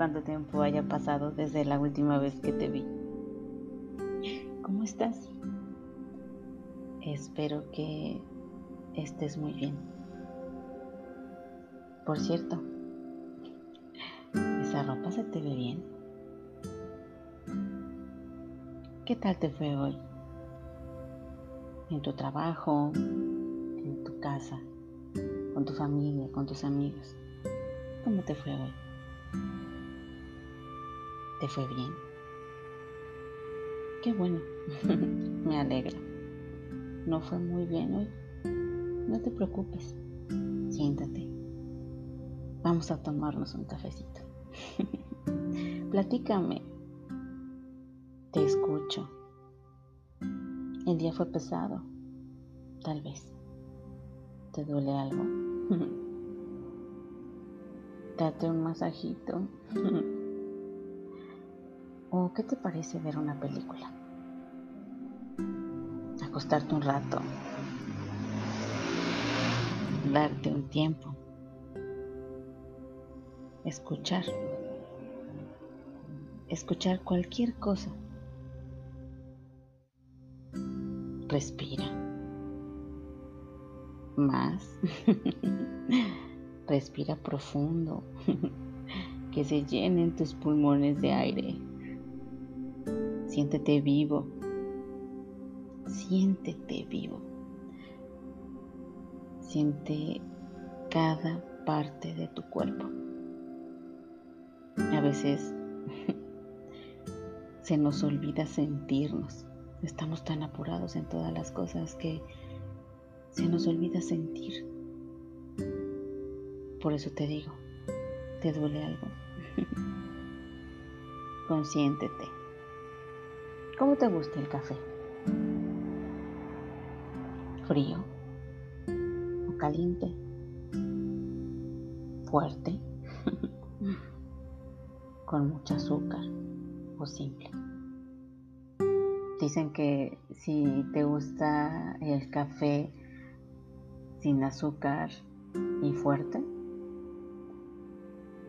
cuánto tiempo haya pasado desde la última vez que te vi. ¿Cómo estás? Espero que estés muy bien. Por cierto, esa ropa se te ve bien. ¿Qué tal te fue hoy? En tu trabajo, en tu casa, con tu familia, con tus amigos. ¿Cómo te fue hoy? ¿Te fue bien? Qué bueno, me alegra. ¿No fue muy bien hoy? No te preocupes, siéntate. Vamos a tomarnos un cafecito. Platícame. Te escucho. El día fue pesado, tal vez. ¿Te duele algo? Date un masajito. ¿O qué te parece ver una película? Acostarte un rato. Darte un tiempo. Escuchar. Escuchar cualquier cosa. Respira. Más. Respira profundo. que se llenen tus pulmones de aire. Siéntete vivo. Siéntete vivo. Siente cada parte de tu cuerpo. A veces se nos olvida sentirnos. Estamos tan apurados en todas las cosas que se nos olvida sentir. Por eso te digo, ¿te duele algo? Consiéntete. ¿Cómo te gusta el café? ¿Frío? ¿O caliente? ¿Fuerte? ¿Con mucho azúcar? ¿O simple? Dicen que si te gusta el café sin azúcar y fuerte,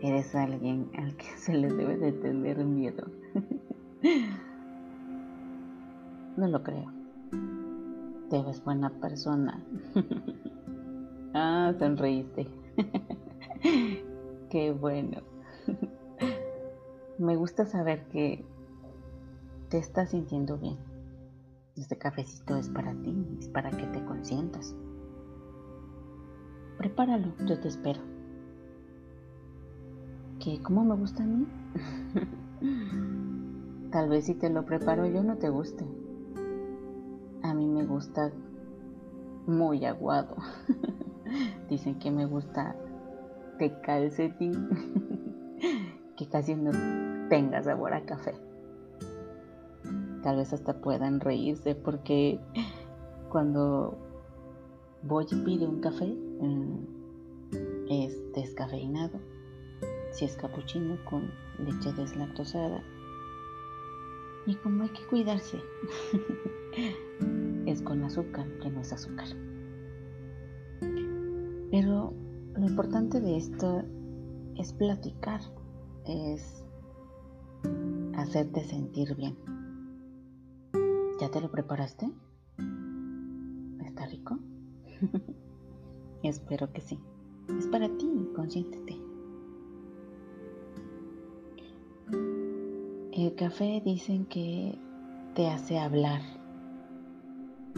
eres alguien al que se le debe de tener miedo. No lo creo. Te ves buena persona. ah, sonreíste. Qué bueno. Me gusta saber que te estás sintiendo bien. Este cafecito es para ti, es para que te consientas. Prepáralo, yo te espero. ¿Qué? ¿Cómo me gusta a mí? Tal vez si te lo preparo yo no te guste. Gusta muy aguado. Dicen que me gusta de calcetín, que casi no tenga sabor a café. Tal vez hasta puedan reírse porque cuando voy y pido un café mm, es descafeinado. Si es capuchino con leche deslactosada. Y como hay que cuidarse, es con azúcar, que no es azúcar. Pero lo importante de esto es platicar, es hacerte sentir bien. ¿Ya te lo preparaste? ¿Está rico? Espero que sí. Es para ti, consiéntete. El café dicen que te hace hablar.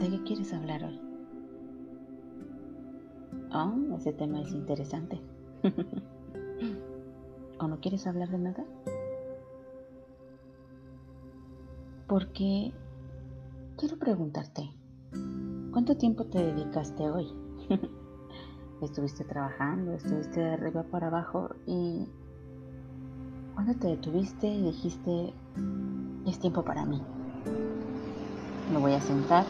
¿De qué quieres hablar hoy? Ah, ese tema es interesante. ¿O no quieres hablar de nada? Porque quiero preguntarte, ¿cuánto tiempo te dedicaste hoy? estuviste trabajando, estuviste de arriba para abajo y cuando te detuviste y dijiste, es tiempo para mí. Me voy a sentar,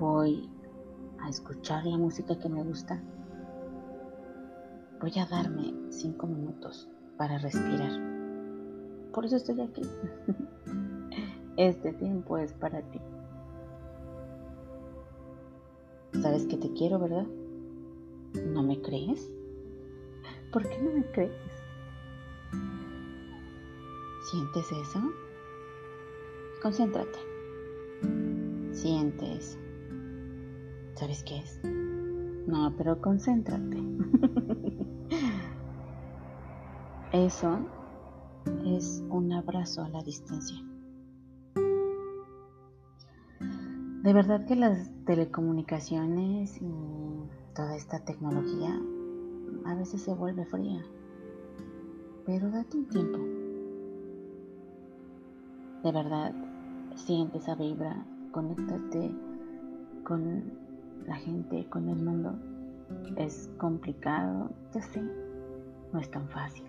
voy a escuchar la música que me gusta, voy a darme cinco minutos para respirar. Por eso estoy aquí. Este tiempo es para ti. Sabes que te quiero, ¿verdad? ¿No me crees? ¿Por qué no me crees? ¿Sientes eso? Concéntrate. Siente eso. ¿Sabes qué es? No, pero concéntrate. Eso es un abrazo a la distancia. De verdad que las telecomunicaciones y toda esta tecnología a veces se vuelve fría, pero date un tiempo. De verdad, siente esa vibra, conéctate con la gente, con el mundo. Es complicado, ya sé, no es tan fácil.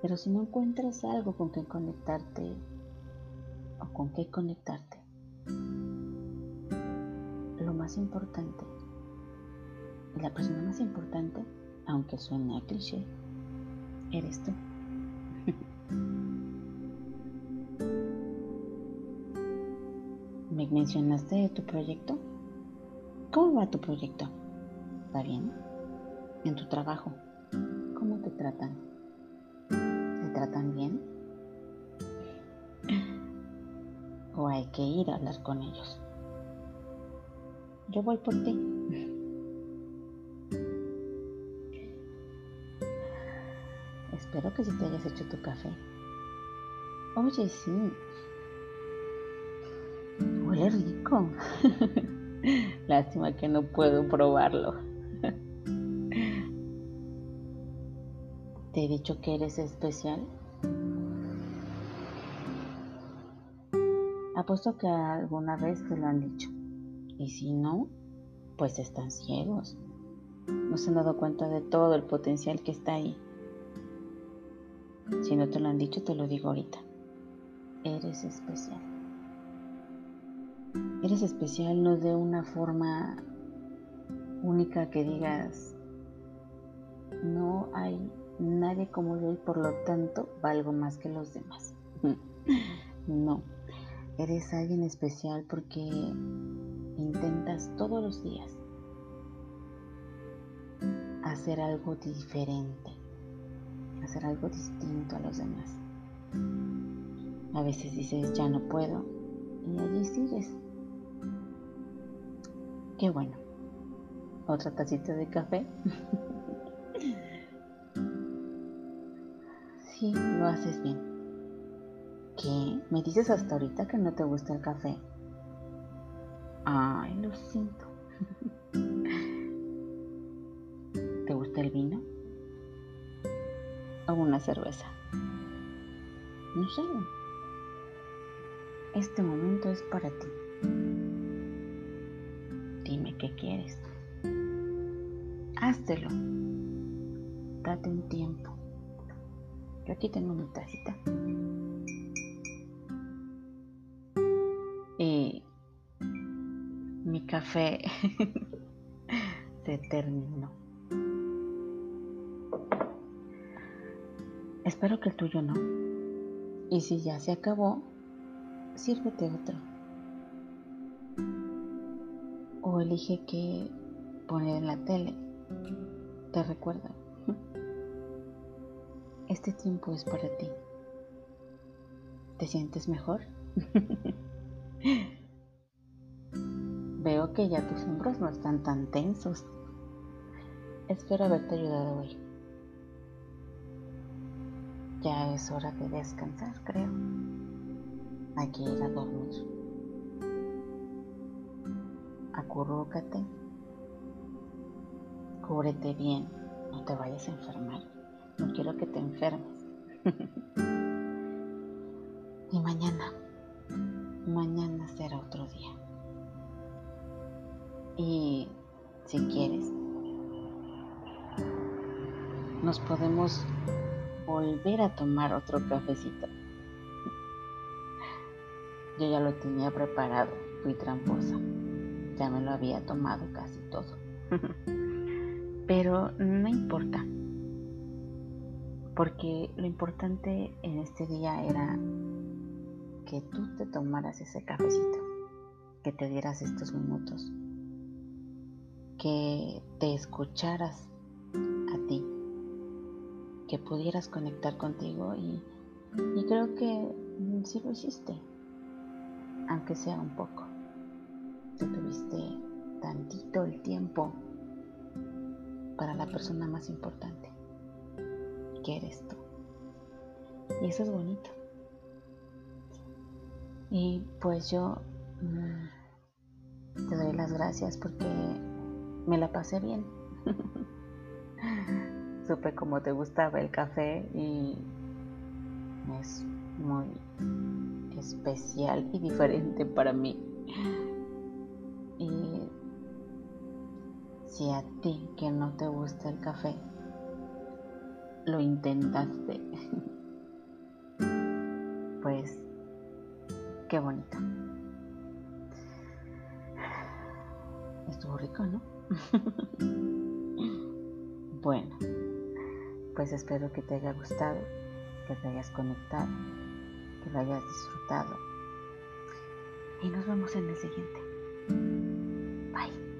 Pero si no encuentras algo con que conectarte o con qué conectarte, lo más importante, la persona más importante, aunque suene a cliché, eres tú. ¿Me mencionaste tu proyecto? ¿Cómo va tu proyecto? ¿Va bien? ¿En tu trabajo? ¿Cómo te tratan? tratan bien? ¿O hay que ir a hablar con ellos? Yo voy por ti. Espero que si te hayas hecho tu café. Oye, sí. Huele rico. Lástima que no puedo probarlo. ¿Te he dicho que eres especial? Apuesto que alguna vez te lo han dicho. Y si no, pues están ciegos. No se han dado cuenta de todo el potencial que está ahí. Si no te lo han dicho, te lo digo ahorita. Eres especial. Eres especial no de una forma única que digas, no hay nadie como yo y por lo tanto valgo más que los demás. no, eres alguien especial porque intentas todos los días hacer algo diferente, hacer algo distinto a los demás. A veces dices, ya no puedo, y allí sigues. Qué bueno. Otra tacita de café. Sí, lo haces bien. ¿Qué? ¿Me dices hasta ahorita que no te gusta el café? Ay, lo siento. ¿Te gusta el vino? ¿O una cerveza? No sé. Este momento es para ti. Dime qué quieres. Háztelo. Date un tiempo. Yo aquí tengo mi tacita. Y mi café se terminó. Espero que el tuyo no. Y si ya se acabó, sírvete otro. O elige que poner en la tele. Te recuerda. Este tiempo es para ti. ¿Te sientes mejor? Veo que ya tus hombros no están tan tensos. Espero haberte ayudado hoy. Ya es hora de descansar, creo. Hay que dormir. Acurrúcate. Cúbrete bien. No te vayas a enfermar. No quiero que te enfermes. y mañana, mañana será otro día. Y si quieres, nos podemos volver a tomar otro cafecito. Yo ya lo tenía preparado, fui tramposa. Ya me lo había tomado casi todo. Pero no importa porque lo importante en este día era que tú te tomaras ese cafecito, que te dieras estos minutos, que te escucharas a ti, que pudieras conectar contigo y, creo que sí lo hiciste, aunque sea un poco. Tú tuviste tantito el tiempo para la persona más importante, que eres tú. Y eso es bonito. Y pues yo mm, te doy las gracias porque me la pasé bien. Supe cómo te gustaba el café y es muy especial y diferente para mí. Y si a ti que no te gusta el café, lo intentaste, pues qué bonito. Estuvo rico, ¿no? bueno, pues espero que te haya gustado, que te hayas conectado, que lo hayas disfrutado. Y nos vemos en el siguiente. Bye.